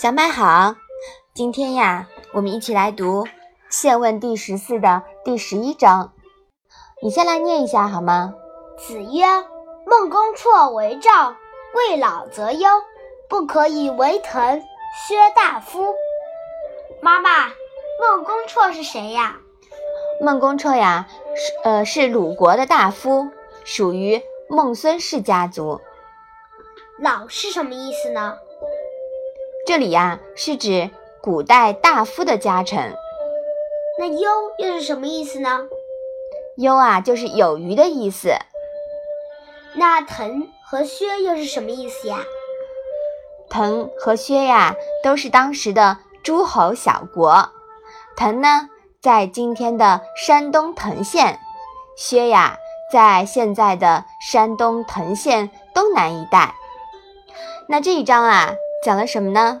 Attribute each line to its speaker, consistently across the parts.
Speaker 1: 小麦好，今天呀，我们一起来读《宪问》第十四的第十一章。你先来念一下好吗？
Speaker 2: 子曰：“孟公绰为赵，未老则忧，不可以为滕薛大夫。”妈妈，孟公绰是谁呀？
Speaker 1: 孟公绰呀，是呃是鲁国的大夫，属于孟孙氏家族。
Speaker 2: 老是什么意思呢？
Speaker 1: 这里呀是指古代大夫的家臣。
Speaker 2: 那优又是什么意思呢？
Speaker 1: 优啊就是有余的意思。
Speaker 2: 那滕和薛又是什么意思呀？
Speaker 1: 滕和薛呀都是当时的诸侯小国。滕呢在今天的山东滕县，薛呀在现在的山东滕县东南一带。那这一章啊。讲了什么呢？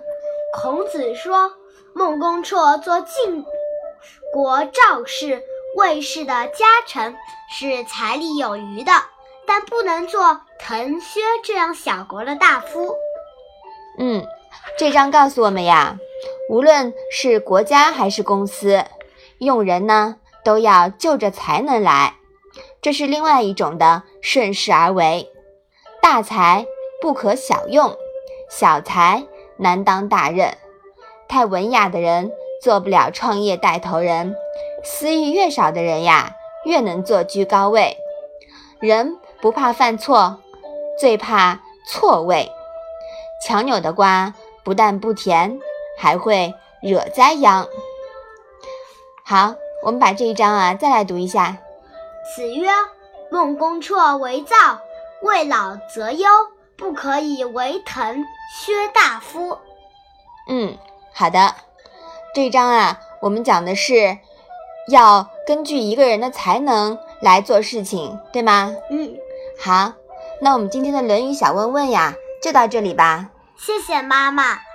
Speaker 2: 孔子说，孟公绰做晋国赵氏、魏氏的家臣是财力有余的，但不能做滕、薛这样小国的大夫。
Speaker 1: 嗯，这章告诉我们呀，无论是国家还是公司，用人呢都要就着才能来，这是另外一种的顺势而为。大才不可小用。小才难当大任，太文雅的人做不了创业带头人，私欲越少的人呀，越能做居高位。人不怕犯错，最怕错位。强扭的瓜不但不甜，还会惹灾殃。好，我们把这一章啊再来读一下。
Speaker 2: 子曰：“孟公绰为灶，未老则忧。”不可以为滕薛大夫。
Speaker 1: 嗯，好的。这一章啊，我们讲的是要根据一个人的才能来做事情，对吗？
Speaker 2: 嗯，
Speaker 1: 好。那我们今天的《论语》小问问呀，就到这里吧。
Speaker 2: 谢谢妈妈。